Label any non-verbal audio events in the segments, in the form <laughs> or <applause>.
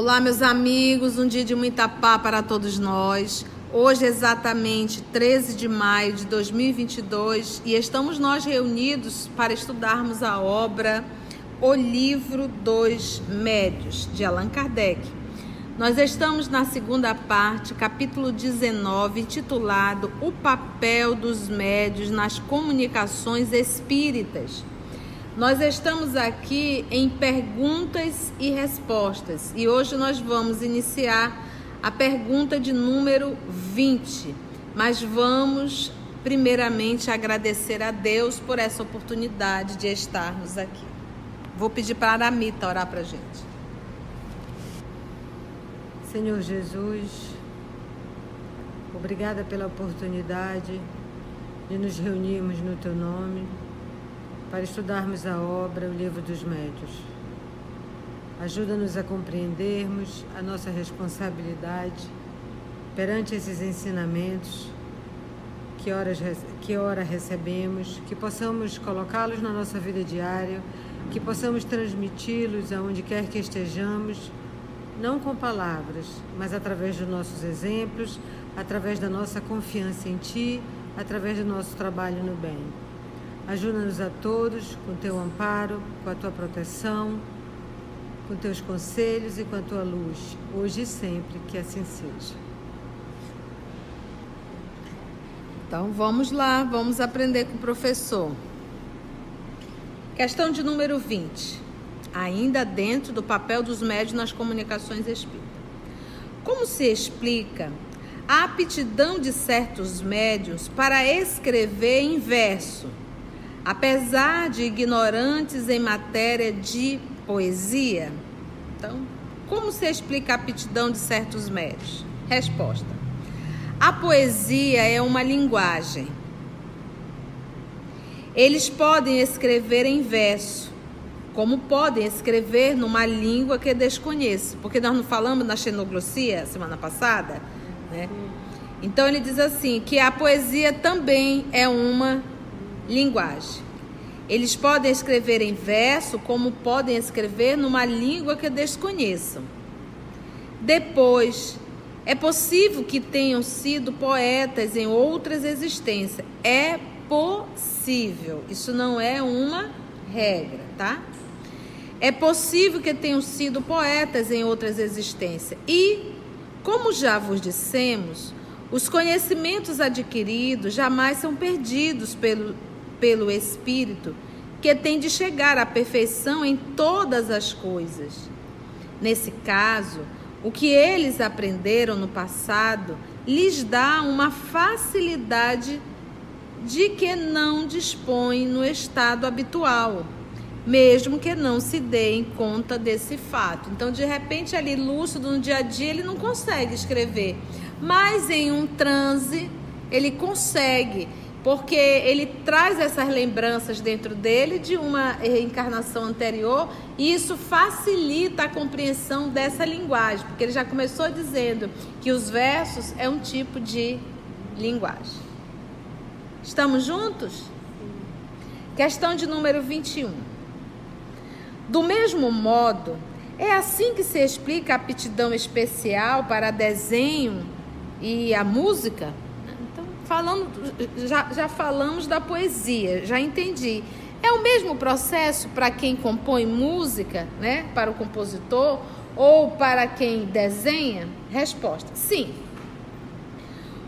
Olá, meus amigos, um dia de muita paz para todos nós. Hoje exatamente 13 de maio de 2022 e estamos nós reunidos para estudarmos a obra O Livro dos Médios, de Allan Kardec. Nós estamos na segunda parte, capítulo 19, intitulado O Papel dos Médios nas Comunicações Espíritas. Nós estamos aqui em perguntas e respostas e hoje nós vamos iniciar a pergunta de número 20. Mas vamos primeiramente agradecer a Deus por essa oportunidade de estarmos aqui. Vou pedir para a Aramita orar para a gente. Senhor Jesus, obrigada pela oportunidade de nos reunirmos no Teu nome para estudarmos a obra O Livro dos Médios. Ajuda-nos a compreendermos a nossa responsabilidade perante esses ensinamentos que, horas, que ora recebemos, que possamos colocá-los na nossa vida diária, que possamos transmiti-los aonde quer que estejamos, não com palavras, mas através dos nossos exemplos, através da nossa confiança em Ti, através do nosso trabalho no bem. Ajuda-nos a todos com teu amparo, com a tua proteção, com teus conselhos e com a tua luz, hoje e sempre, que assim seja. Então vamos lá, vamos aprender com o professor. Questão de número 20. Ainda dentro do papel dos médios nas comunicações espíritas. Como se explica a aptidão de certos médios para escrever em verso? Apesar de ignorantes em matéria de poesia? Então, como se explica a aptidão de certos médios? Resposta: A poesia é uma linguagem. Eles podem escrever em verso, como podem escrever numa língua que desconheço, porque nós não falamos na xenoglossia semana passada, né? Então ele diz assim que a poesia também é uma linguagem. Eles podem escrever em verso, como podem escrever numa língua que desconheçam. Depois, é possível que tenham sido poetas em outras existências. É possível. Isso não é uma regra, tá? É possível que tenham sido poetas em outras existências. E, como já vos dissemos, os conhecimentos adquiridos jamais são perdidos pelo, pelo Espírito, que tem de chegar à perfeição em todas as coisas. Nesse caso, o que eles aprenderam no passado lhes dá uma facilidade de que não dispõem no estado habitual, mesmo que não se deem conta desse fato. Então, de repente, ali lúcido no dia a dia, ele não consegue escrever, mas em um transe ele consegue porque ele traz essas lembranças dentro dele de uma reencarnação anterior e isso facilita a compreensão dessa linguagem, porque ele já começou dizendo que os versos é um tipo de linguagem. Estamos juntos? Questão de número 21. Do mesmo modo, é assim que se explica a aptidão especial para desenho e a música? Falando, já, já falamos da poesia, já entendi. É o mesmo processo para quem compõe música, né? Para o compositor ou para quem desenha? Resposta: sim.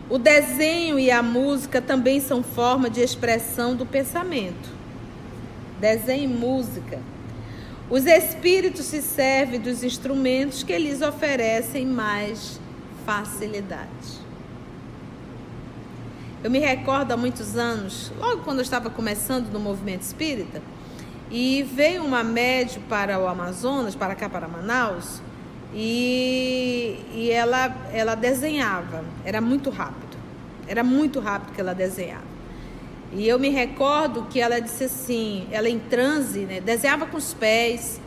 O desenho e a música também são forma de expressão do pensamento. Desenho e música. Os espíritos se servem dos instrumentos que lhes oferecem mais facilidade. Eu me recordo há muitos anos, logo quando eu estava começando no movimento espírita, e veio uma médium para o Amazonas, para cá, para Manaus, e, e ela, ela desenhava, era muito rápido, era muito rápido que ela desenhava. E eu me recordo que ela disse assim, ela em transe, né, desenhava com os pés,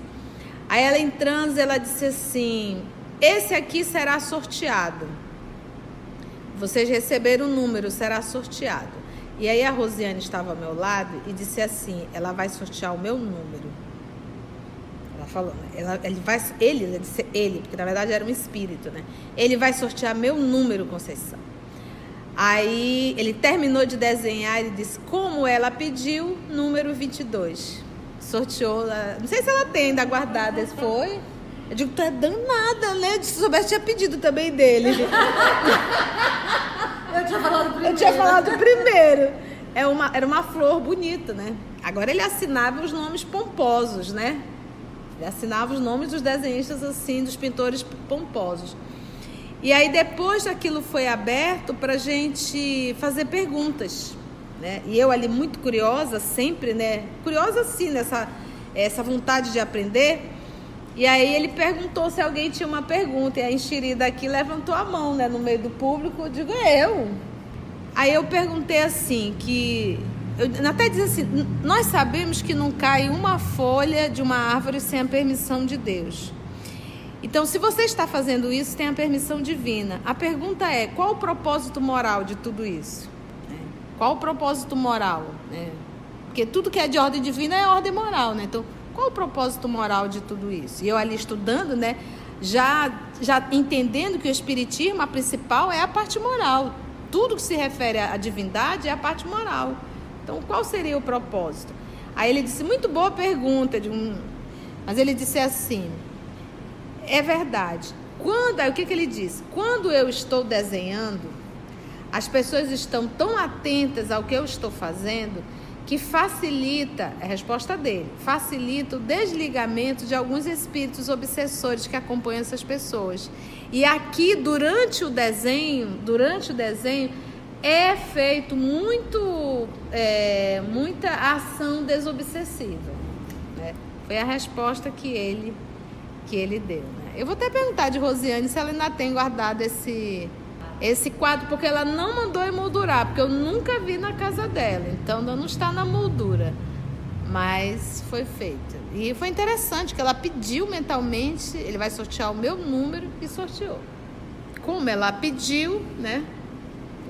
aí ela em transe, ela disse assim, esse aqui será sorteado. Vocês receberam o número, será sorteado. E aí a Rosiane estava ao meu lado e disse assim: ela vai sortear o meu número. Ela falou, né? ela, ele vai, ele, ele disse ele, porque na verdade era um espírito, né? Ele vai sortear meu número, Conceição. Aí ele terminou de desenhar e disse, como ela pediu, número 22. Sorteou, não sei se ela tem ainda guardada, esse foi. Eu digo, tu é danada, né? Se soubesse, tinha pedido também dele. <laughs> Eu tinha falado primeiro. Eu tinha falado primeiro. É uma, era uma flor bonita, né? Agora ele assinava os nomes pomposos, né? Ele assinava os nomes dos desenhistas assim, dos pintores pomposos. E aí depois aquilo foi aberto para gente fazer perguntas, né? E eu ali muito curiosa, sempre, né? Curiosa sim nessa essa vontade de aprender. E aí ele perguntou se alguém tinha uma pergunta. E a enxerida aqui levantou a mão, né, no meio do público. Eu digo, eu. Aí eu perguntei assim, que. Eu até diz assim: nós sabemos que não cai uma folha de uma árvore sem a permissão de Deus. Então, se você está fazendo isso, tem a permissão divina. A pergunta é: qual o propósito moral de tudo isso? É. Qual o propósito moral? É. Porque tudo que é de ordem divina é ordem moral, né? Então, qual o propósito moral de tudo isso? E eu ali estudando, né, já, já entendendo que o espiritismo, a principal, é a parte moral. Tudo que se refere à divindade é a parte moral. Então, qual seria o propósito? Aí ele disse, muito boa pergunta, de um... mas ele disse assim, é verdade. Quando, aí o que, que ele disse? Quando eu estou desenhando, as pessoas estão tão atentas ao que eu estou fazendo que facilita, é a resposta dele, facilita o desligamento de alguns espíritos obsessores que acompanham essas pessoas. E aqui, durante o desenho, durante o desenho, é feito muito, é, muita ação desobsessiva. Né? Foi a resposta que ele, que ele deu. Né? Eu vou até perguntar de Rosiane se ela ainda tem guardado esse esse quadro porque ela não mandou emoldurar, porque eu nunca vi na casa dela, então não está na moldura. Mas foi feito. E foi interessante que ela pediu mentalmente, ele vai sortear o meu número e sorteou. Como ela pediu, né?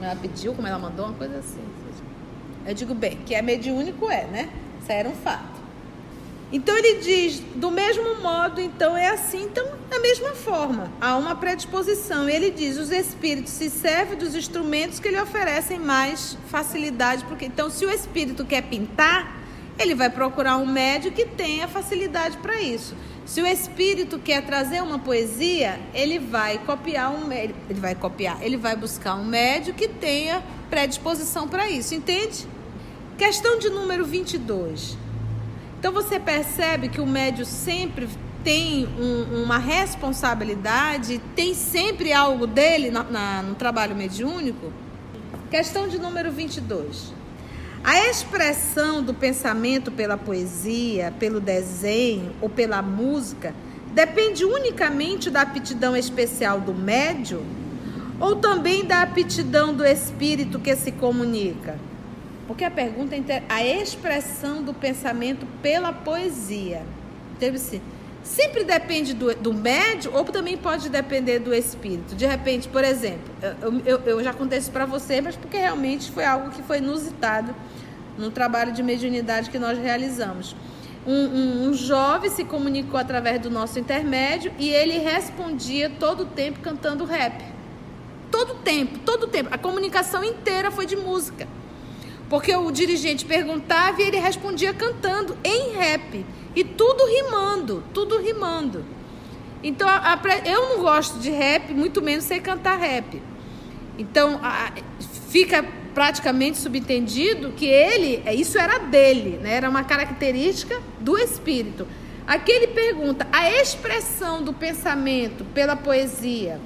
Ela pediu, como ela mandou, uma coisa assim. Eu digo, bem, que é mediúnico é, né? Isso era um fato. Então ele diz, do mesmo modo, então é assim, então da mesma forma, há uma predisposição. Ele diz, os espíritos se servem dos instrumentos que lhe oferecem mais facilidade, porque então se o espírito quer pintar, ele vai procurar um médio que tenha facilidade para isso. Se o espírito quer trazer uma poesia, ele vai copiar um ele vai copiar, ele vai buscar um médio que tenha predisposição para isso, entende? Questão de número 22. Então você percebe que o médio sempre tem um, uma responsabilidade, tem sempre algo dele na, na, no trabalho mediúnico? Questão de número 22. A expressão do pensamento pela poesia, pelo desenho ou pela música depende unicamente da aptidão especial do médio ou também da aptidão do espírito que se comunica? Porque a pergunta é a expressão do pensamento pela poesia. Deve ser. Sempre depende do, do médio ou também pode depender do espírito. De repente, por exemplo, eu, eu, eu já contei isso para você, mas porque realmente foi algo que foi inusitado no trabalho de mediunidade que nós realizamos. Um, um, um, jovem se comunicou através do nosso intermédio e ele respondia todo o tempo cantando rap. Todo tempo, todo tempo. A comunicação inteira foi de música. Porque o dirigente perguntava e ele respondia cantando em rap. E tudo rimando, tudo rimando. Então, a, a, eu não gosto de rap, muito menos sei cantar rap. Então, a, fica praticamente subentendido que ele, é, isso era dele, né? era uma característica do espírito. Aqui ele pergunta: a expressão do pensamento pela poesia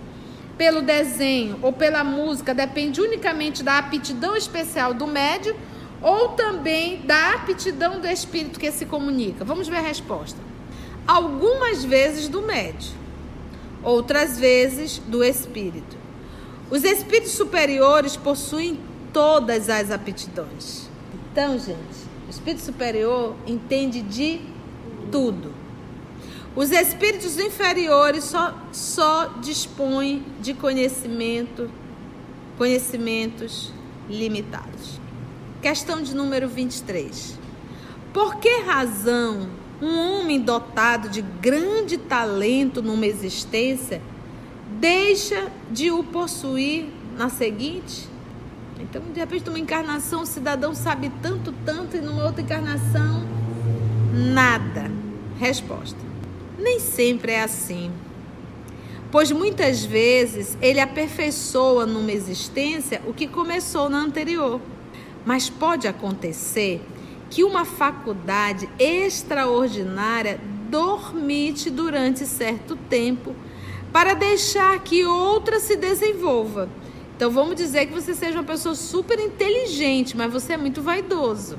pelo desenho ou pela música depende unicamente da aptidão especial do médio ou também da aptidão do espírito que se comunica? Vamos ver a resposta. Algumas vezes do médio, outras vezes do espírito. Os espíritos superiores possuem todas as aptidões. Então, gente, o espírito superior entende de tudo. Os espíritos inferiores só, só dispõem de conhecimento, conhecimentos limitados. Questão de número 23. Por que razão um homem dotado de grande talento numa existência deixa de o possuir na seguinte? Então, de repente, numa encarnação, o cidadão sabe tanto, tanto, e numa outra encarnação, nada. Resposta: nem sempre é assim. Pois muitas vezes ele aperfeiçoa numa existência o que começou na anterior. Mas pode acontecer que uma faculdade extraordinária dormite durante certo tempo para deixar que outra se desenvolva. Então vamos dizer que você seja uma pessoa super inteligente, mas você é muito vaidoso.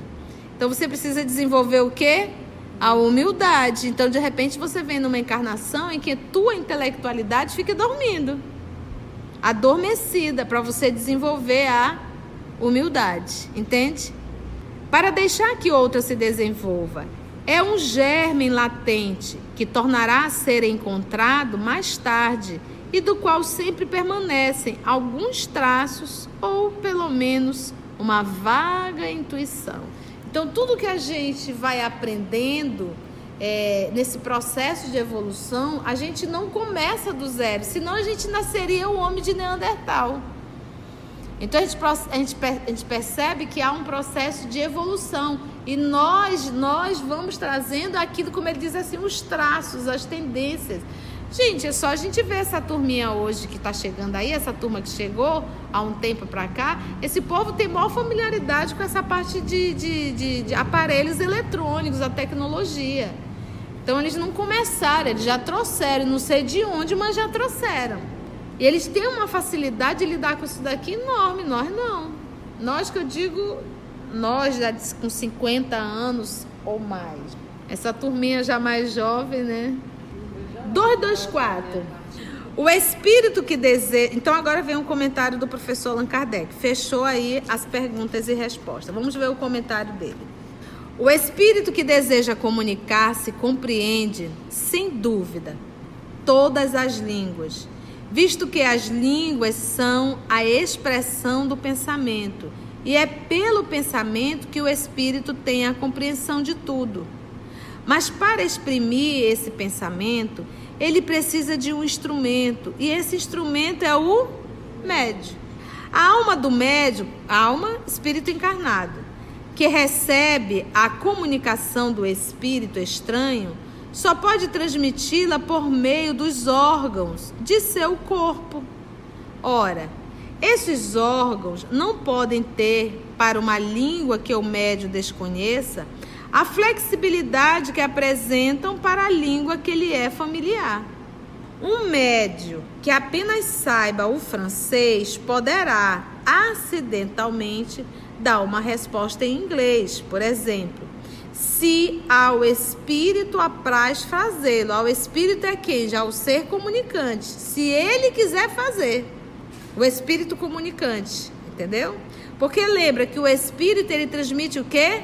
Então você precisa desenvolver o quê? A humildade. Então de repente você vem numa encarnação em que tua intelectualidade fica dormindo, adormecida para você desenvolver a humildade, entende? Para deixar que outra se desenvolva. É um germe latente que tornará a ser encontrado mais tarde e do qual sempre permanecem alguns traços ou pelo menos uma vaga intuição. Então, tudo que a gente vai aprendendo é, nesse processo de evolução, a gente não começa do zero, senão a gente nasceria o homem de Neandertal. Então a gente, a, gente, a gente percebe que há um processo de evolução e nós, nós vamos trazendo aquilo, como ele diz assim, os traços, as tendências. Gente, é só a gente ver essa turminha hoje que está chegando aí, essa turma que chegou há um tempo para cá. Esse povo tem maior familiaridade com essa parte de, de, de, de aparelhos eletrônicos, a tecnologia. Então eles não começaram, eles já trouxeram, não sei de onde, mas já trouxeram. E eles têm uma facilidade de lidar com isso daqui enorme, nós não. Nós que eu digo, nós já com 50 anos ou mais. Essa turminha já mais jovem, né? 224. O espírito que deseja. Então, agora vem um comentário do professor Allan Kardec. Fechou aí as perguntas e respostas. Vamos ver o comentário dele. O espírito que deseja comunicar-se compreende, sem dúvida, todas as línguas visto que as línguas são a expressão do pensamento, e é pelo pensamento que o espírito tem a compreensão de tudo. Mas para exprimir esse pensamento, ele precisa de um instrumento, e esse instrumento é o médio. A alma do médio, alma, espírito encarnado, que recebe a comunicação do espírito estranho, só pode transmiti-la por meio dos órgãos de seu corpo. Ora, esses órgãos não podem ter, para uma língua que o médio desconheça, a flexibilidade que apresentam para a língua que lhe é familiar. Um médio que apenas saiba o francês poderá acidentalmente dar uma resposta em inglês, por exemplo se ao Espírito apraz fazê-lo. Ao Espírito é quem? Já o ser comunicante. Se ele quiser fazer, o Espírito comunicante, entendeu? Porque lembra que o Espírito ele transmite o quê?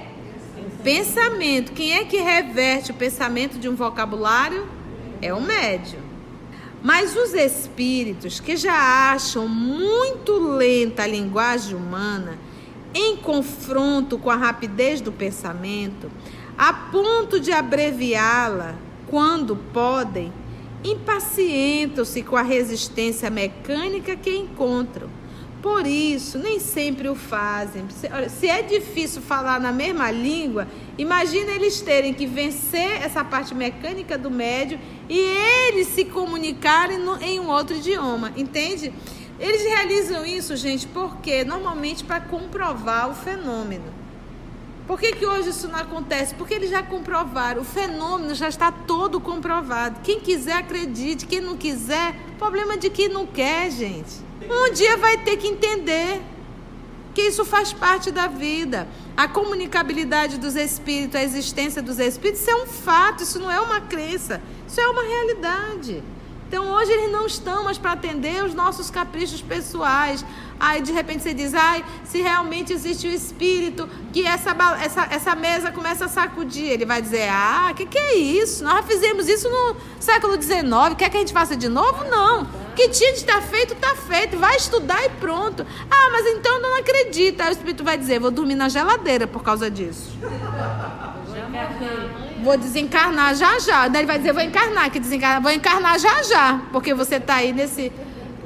Pensamento. Quem é que reverte o pensamento de um vocabulário? É o médium. Mas os espíritos que já acham muito lenta a linguagem humana, em confronto com a rapidez do pensamento, a ponto de abreviá-la quando podem, impacientam-se com a resistência mecânica que encontram. Por isso, nem sempre o fazem. Se é difícil falar na mesma língua, imagina eles terem que vencer essa parte mecânica do médio e eles se comunicarem em um outro idioma, entende? Eles realizam isso, gente, porque normalmente para comprovar o fenômeno. Por que, que hoje isso não acontece? Porque eles já comprovaram, o fenômeno já está todo comprovado. Quem quiser acredite, quem não quiser, problema de quem não quer, gente. Um dia vai ter que entender que isso faz parte da vida. A comunicabilidade dos espíritos, a existência dos espíritos, isso é um fato, isso não é uma crença, isso é uma realidade. Então hoje eles não estão mais para atender os nossos caprichos pessoais. Aí de repente você diz, ai, se realmente existe o espírito, que essa, essa, essa mesa começa a sacudir. Ele vai dizer, ah, o que, que é isso? Nós fizemos isso no século XIX, quer que a gente faça de novo? Não. Que tinha de estar feito, está feito. Vai estudar e pronto. Ah, mas então não acredita. Aí o espírito vai dizer, vou dormir na geladeira por causa disso. Vou desencarnar já já. Daí ele vai dizer, vou encarnar, que desencarnar, vou encarnar já já, porque você está aí nesse.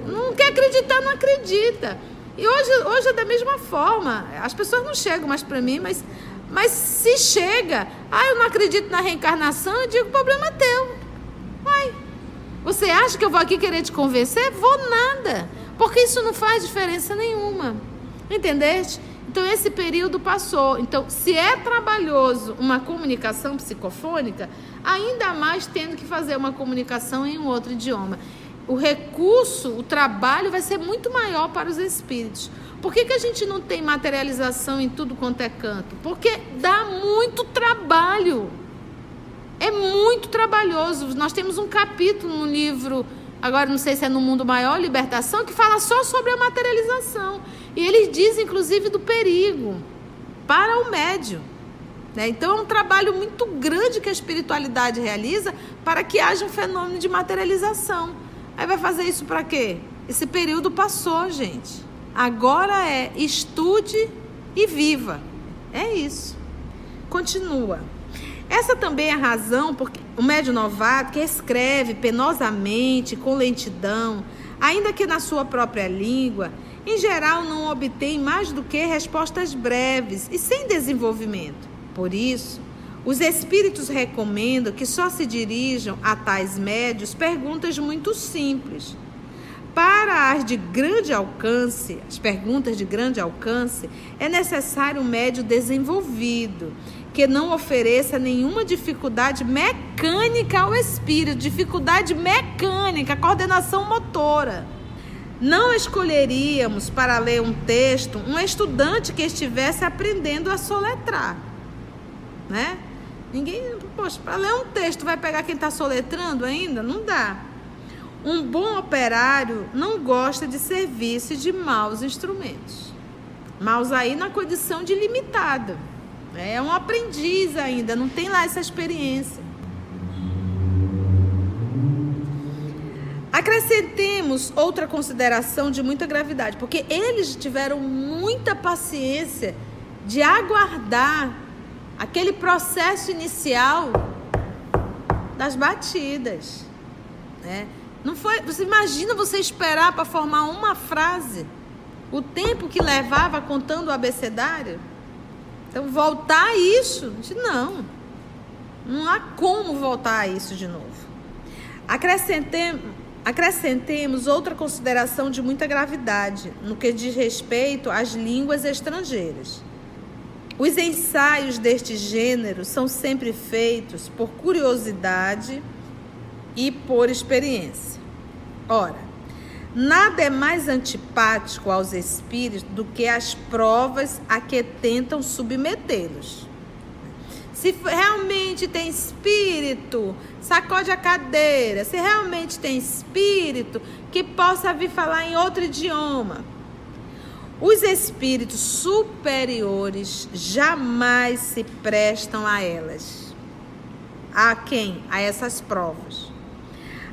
Não quer acreditar, não acredita. E hoje, hoje é da mesma forma. As pessoas não chegam mais para mim, mas, mas se chega, ah, eu não acredito na reencarnação, eu digo, problema é teu. Você acha que eu vou aqui querer te convencer? Vou nada. Porque isso não faz diferença nenhuma. Entendeste? Então esse período passou. Então, se é trabalhoso uma comunicação psicofônica, ainda mais tendo que fazer uma comunicação em um outro idioma. O recurso, o trabalho vai ser muito maior para os espíritos. Por que, que a gente não tem materialização em tudo quanto é canto? Porque dá muito trabalho. É muito trabalhoso. Nós temos um capítulo no livro agora não sei se é no mundo maior, libertação, que fala só sobre a materialização. E ele diz, inclusive, do perigo para o médio. Né? Então, é um trabalho muito grande que a espiritualidade realiza para que haja um fenômeno de materialização. Aí vai fazer isso para quê? Esse período passou, gente. Agora é estude e viva. É isso. Continua. Essa também é a razão porque o médio novato que escreve penosamente, com lentidão, ainda que na sua própria língua, em geral não obtém mais do que respostas breves e sem desenvolvimento. Por isso, os espíritos recomendam que só se dirijam a tais médios perguntas muito simples. Para as de grande alcance, as perguntas de grande alcance, é necessário um médio desenvolvido que não ofereça nenhuma dificuldade mecânica ao espírito, dificuldade mecânica, coordenação motora. Não escolheríamos para ler um texto um estudante que estivesse aprendendo a soletrar, né? Ninguém, poxa, para ler um texto vai pegar quem está soletrando ainda? Não dá. Um bom operário não gosta de serviço de maus instrumentos. Maus aí na condição de limitada. É um aprendiz ainda, não tem lá essa experiência. Acrescentemos outra consideração de muita gravidade, porque eles tiveram muita paciência de aguardar aquele processo inicial das batidas, né? Não foi, você imagina você esperar para formar uma frase, o tempo que levava contando o abecedário? Então, voltar a isso, não. Não há como voltar a isso de novo. Acrescentemos, acrescentemos outra consideração de muita gravidade no que diz respeito às línguas estrangeiras. Os ensaios deste gênero são sempre feitos por curiosidade e por experiência. Ora, Nada é mais antipático aos espíritos do que as provas a que tentam submetê-los. Se realmente tem espírito, sacode a cadeira. Se realmente tem espírito, que possa vir falar em outro idioma. Os espíritos superiores jamais se prestam a elas. A quem? A essas provas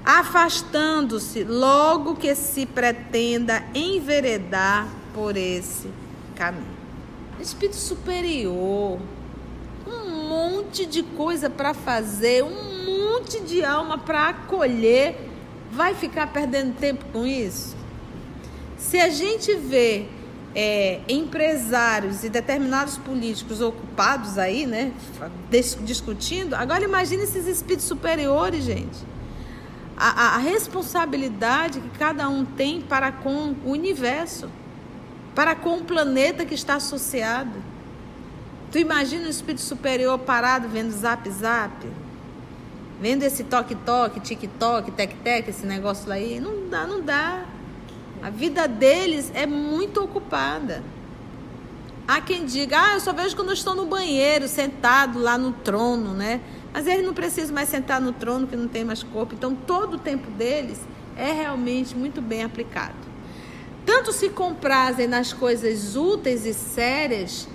afastando-se logo que se pretenda enveredar por esse caminho. Espírito superior, um monte de coisa para fazer, um monte de alma para acolher, vai ficar perdendo tempo com isso? Se a gente vê é, empresários e determinados políticos ocupados aí, né, discutindo, agora imagine esses espíritos superiores, gente a, a responsabilidade que cada um tem para com o universo, para com o planeta que está associado. Tu imagina o espírito superior parado vendo zap zap, vendo esse toque toque, tic toque, tec tec, esse negócio aí, não dá, não dá. A vida deles é muito ocupada. Há quem diga, ah, eu só vejo quando eu estou no banheiro, sentado lá no trono, né? Mas eles não precisam mais sentar no trono que não tem mais corpo. Então, todo o tempo deles é realmente muito bem aplicado. Tanto se comprazem nas coisas úteis e sérias,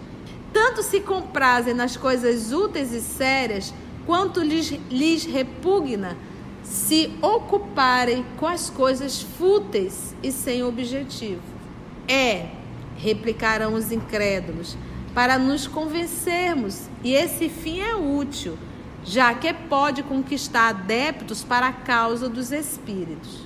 tanto se comprazem nas coisas úteis e sérias, quanto lhes, lhes repugna se ocuparem com as coisas fúteis e sem objetivo. É, replicarão os incrédulos, para nos convencermos, e esse fim é útil já que pode conquistar adeptos para a causa dos espíritos.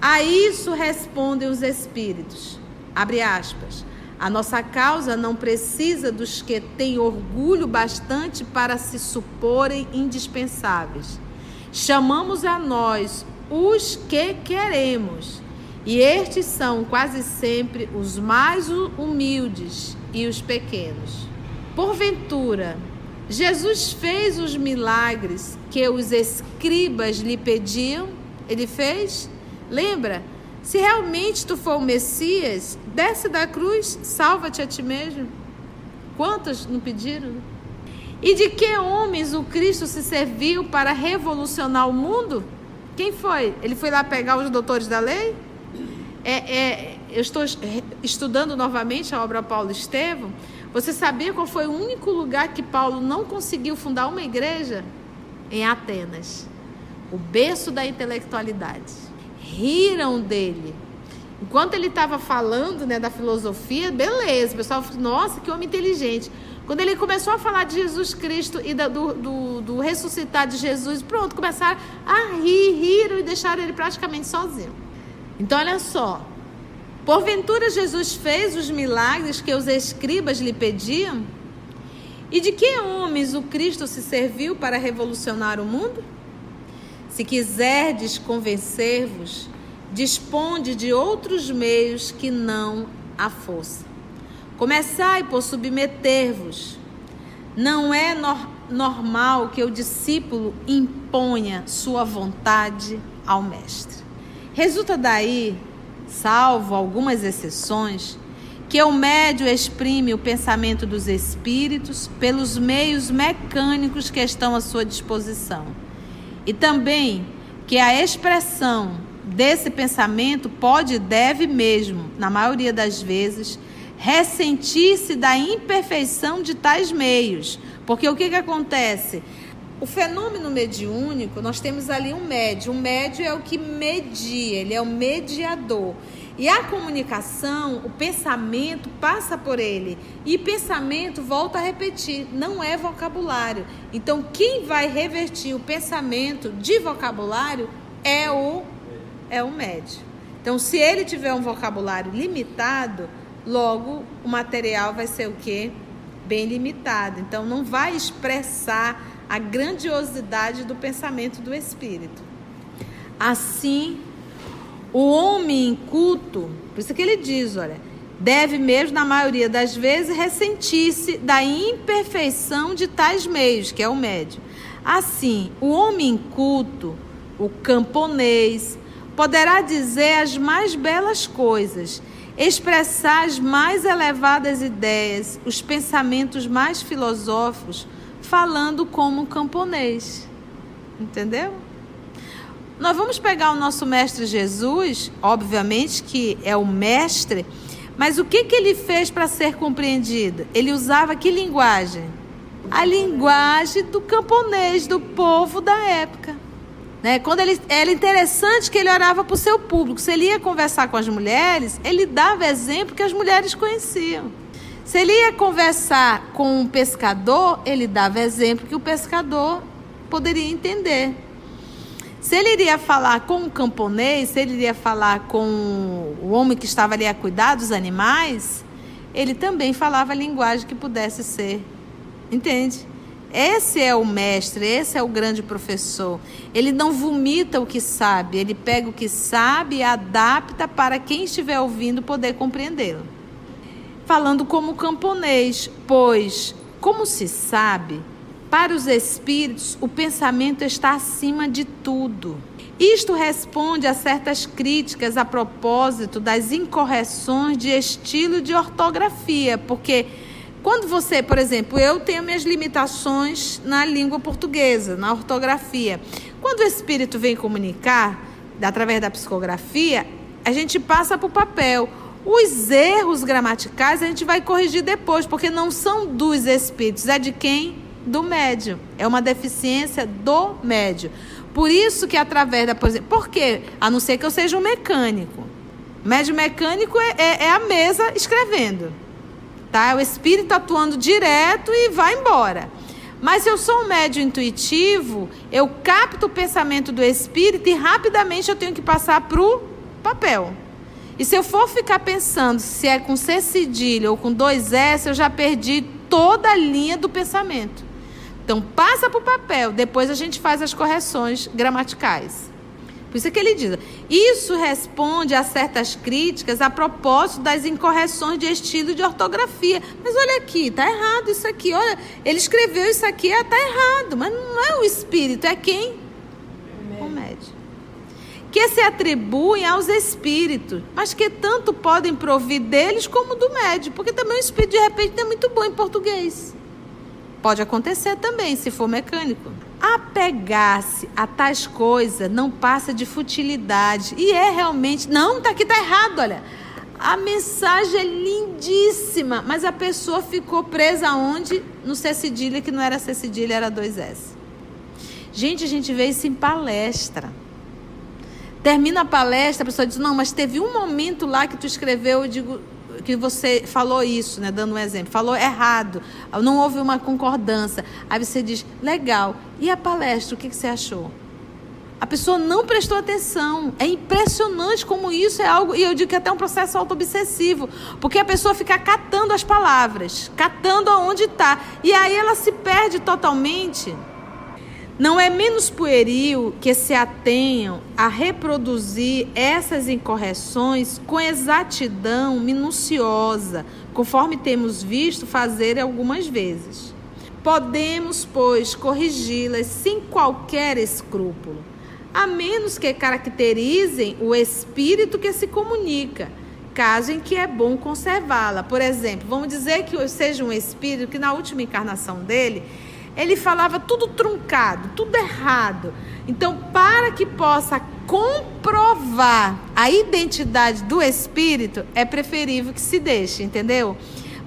A isso respondem os espíritos. Abre aspas. A nossa causa não precisa dos que têm orgulho bastante para se suporem indispensáveis. Chamamos a nós os que queremos, e estes são quase sempre os mais humildes e os pequenos. Porventura, Jesus fez os milagres que os escribas lhe pediam? Ele fez? Lembra? Se realmente tu for o Messias, desce da cruz, salva-te a ti mesmo. Quantos não pediram? E de que homens o Cristo se serviu para revolucionar o mundo? Quem foi? Ele foi lá pegar os doutores da lei? É, é, eu estou estudando novamente a obra Paulo Estevão. Você sabia qual foi o único lugar que Paulo não conseguiu fundar uma igreja? Em Atenas, o berço da intelectualidade. Riram dele. Enquanto ele estava falando né, da filosofia, beleza, o pessoal falou, nossa, que homem inteligente. Quando ele começou a falar de Jesus Cristo e da, do, do, do, ressuscitar de Jesus, pronto, começaram a rir, riram e deixaram ele praticamente sozinho. Então, olha só. Porventura Jesus fez os milagres que os escribas lhe pediam? E de que homens o Cristo se serviu para revolucionar o mundo? Se quiserdes convencer-vos, disponde de outros meios que não a força. Começai por submeter-vos. Não é no normal que o discípulo imponha sua vontade ao mestre. Resulta daí, salvo algumas exceções, que o médio exprime o pensamento dos espíritos pelos meios mecânicos que estão à sua disposição. E também que a expressão desse pensamento pode e deve mesmo, na maioria das vezes, ressentir-se da imperfeição de tais meios. Porque o que, que acontece? O fenômeno mediúnico, nós temos ali um médio. O médio é o que media, ele é o mediador. E a comunicação, o pensamento passa por ele. E pensamento, volta a repetir, não é vocabulário. Então, quem vai revertir o pensamento de vocabulário é o é o médio. Então, se ele tiver um vocabulário limitado, logo o material vai ser o quê? Bem limitado. Então, não vai expressar a grandiosidade do pensamento do espírito. Assim, o homem inculto, por isso que ele diz, olha, deve mesmo, na maioria das vezes, ressentir-se da imperfeição de tais meios, que é o médio. Assim, o homem inculto, o camponês, poderá dizer as mais belas coisas, expressar as mais elevadas ideias, os pensamentos mais filosóficos, falando como camponês. Entendeu? Nós vamos pegar o nosso mestre Jesus, obviamente que é o mestre, mas o que, que ele fez para ser compreendido? Ele usava que linguagem? A linguagem do camponês, do povo da época. Né? Quando ele era interessante que ele orava para o seu público. Se ele ia conversar com as mulheres, ele dava exemplo que as mulheres conheciam. Se ele ia conversar com um pescador, ele dava exemplo que o pescador poderia entender. Se ele iria falar com um camponês, se ele iria falar com o homem que estava ali a cuidar dos animais, ele também falava a linguagem que pudesse ser. Entende? Esse é o mestre, esse é o grande professor. Ele não vomita o que sabe, ele pega o que sabe e adapta para quem estiver ouvindo poder compreendê-lo falando como camponês, pois, como se sabe, para os espíritos o pensamento está acima de tudo. Isto responde a certas críticas a propósito das incorreções de estilo de ortografia, porque quando você, por exemplo, eu tenho minhas limitações na língua portuguesa, na ortografia. Quando o espírito vem comunicar, através da psicografia, a gente passa para o papel. Os erros gramaticais a gente vai corrigir depois, porque não são dos espíritos, é de quem? Do médio. É uma deficiência do médio. Por isso que através da. Por quê? A não ser que eu seja um mecânico. Médio mecânico é, é, é a mesa escrevendo. Tá? É o espírito atuando direto e vai embora. Mas se eu sou um médio intuitivo, eu capto o pensamento do espírito e rapidamente eu tenho que passar para o papel. E se eu for ficar pensando se é com C cedilha ou com dois S, eu já perdi toda a linha do pensamento. Então passa para o papel, depois a gente faz as correções gramaticais. Por isso é que ele diz: isso responde a certas críticas a propósito das incorreções de estilo de ortografia. Mas olha aqui, tá errado isso aqui. Olha, ele escreveu isso aqui, é, tá errado. Mas não é o espírito, é quem? Que se atribuem aos espíritos, mas que tanto podem provir deles como do médium, porque também o espírito de repente é muito bom em português. Pode acontecer também, se for mecânico. Apegar-se a tais coisas não passa de futilidade. E é realmente. Não, tá aqui, tá errado, olha. A mensagem é lindíssima, mas a pessoa ficou presa onde? No C cedilha, que não era C cedilha, era dois S. Gente, a gente vê isso em palestra. Termina a palestra, a pessoa diz: Não, mas teve um momento lá que tu escreveu. Eu digo: que você falou isso, né, dando um exemplo, falou errado, não houve uma concordância. Aí você diz, legal, e a palestra, o que, que você achou? A pessoa não prestou atenção. É impressionante como isso é algo, e eu digo que é até um processo autoobsessivo, porque a pessoa fica catando as palavras, catando aonde está, e aí ela se perde totalmente. Não é menos pueril que se atenham a reproduzir essas incorreções com exatidão minuciosa, conforme temos visto fazer algumas vezes. Podemos, pois, corrigi-las sem qualquer escrúpulo, a menos que caracterizem o espírito que se comunica, caso em que é bom conservá-la. Por exemplo, vamos dizer que seja um espírito que na última encarnação dele ele falava tudo truncado, tudo errado. Então, para que possa comprovar a identidade do espírito, é preferível que se deixe, entendeu?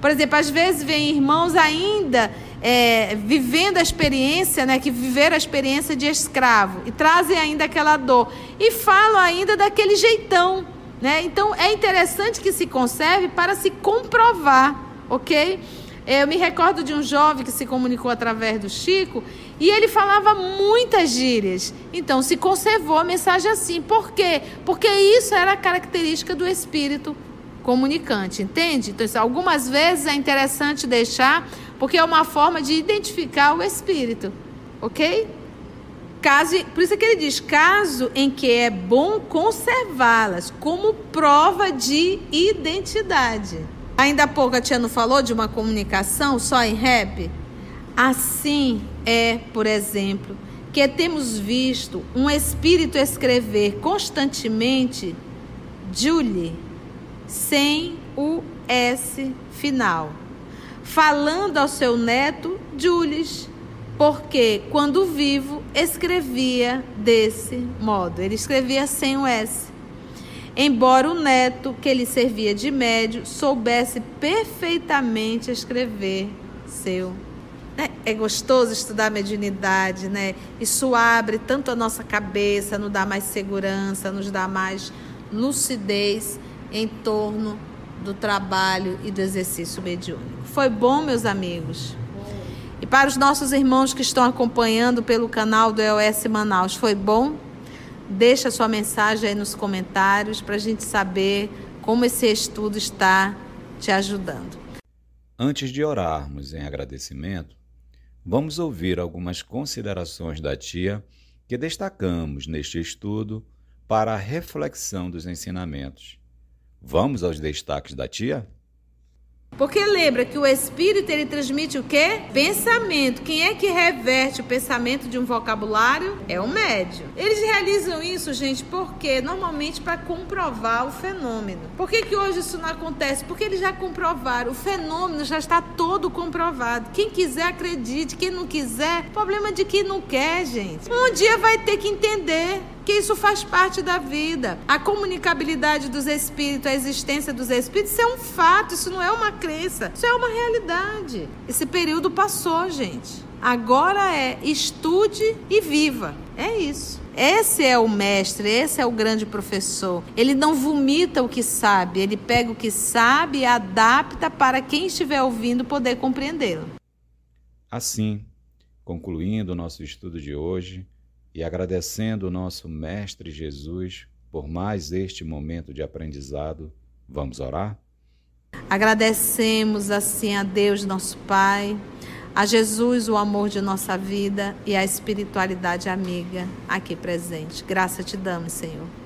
Por exemplo, às vezes vem irmãos ainda é, vivendo a experiência, né, que viveram a experiência de escravo e trazem ainda aquela dor e falam ainda daquele jeitão, né? Então é interessante que se conserve para se comprovar, ok? Eu me recordo de um jovem que se comunicou através do Chico e ele falava muitas gírias. Então se conservou a mensagem assim. Por quê? Porque isso era a característica do espírito comunicante, entende? Então, isso, algumas vezes é interessante deixar, porque é uma forma de identificar o espírito, ok? Caso, por isso é que ele diz: caso em que é bom conservá-las como prova de identidade. Ainda há pouco a tia não falou de uma comunicação só em rap? Assim é, por exemplo, que temos visto um espírito escrever constantemente Julie sem o S final, falando ao seu neto Jules, porque quando vivo escrevia desse modo, ele escrevia sem o S embora o neto, que lhe servia de médio, soubesse perfeitamente escrever seu. Né? É gostoso estudar mediunidade, né? Isso abre tanto a nossa cabeça, nos dá mais segurança, nos dá mais lucidez em torno do trabalho e do exercício mediúnico. Foi bom, meus amigos? E para os nossos irmãos que estão acompanhando pelo canal do EOS Manaus, foi bom? Deixa sua mensagem aí nos comentários para a gente saber como esse estudo está te ajudando. Antes de orarmos em agradecimento, vamos ouvir algumas considerações da tia que destacamos neste estudo para a reflexão dos ensinamentos. Vamos aos destaques da tia? Porque lembra que o espírito ele transmite o quê? Pensamento. Quem é que reverte o pensamento de um vocabulário? É o médium. Eles realizam isso, gente, porque normalmente para comprovar o fenômeno. Por que, que hoje isso não acontece? Porque eles já comprovaram. O fenômeno já está todo comprovado. Quem quiser acredite, quem não quiser, problema de quem não quer, gente. Um dia vai ter que entender que isso faz parte da vida. A comunicabilidade dos espíritos, a existência dos espíritos, isso é um fato, isso não é uma crença, isso é uma realidade. Esse período passou, gente. Agora é estude e viva. É isso. Esse é o mestre, esse é o grande professor. Ele não vomita o que sabe, ele pega o que sabe e adapta para quem estiver ouvindo poder compreendê-lo. Assim, concluindo o nosso estudo de hoje e agradecendo o nosso Mestre Jesus por mais este momento de aprendizado, vamos orar? Agradecemos assim a Deus, nosso Pai, a Jesus, o amor de nossa vida e a espiritualidade amiga aqui presente. Graça te damos, Senhor.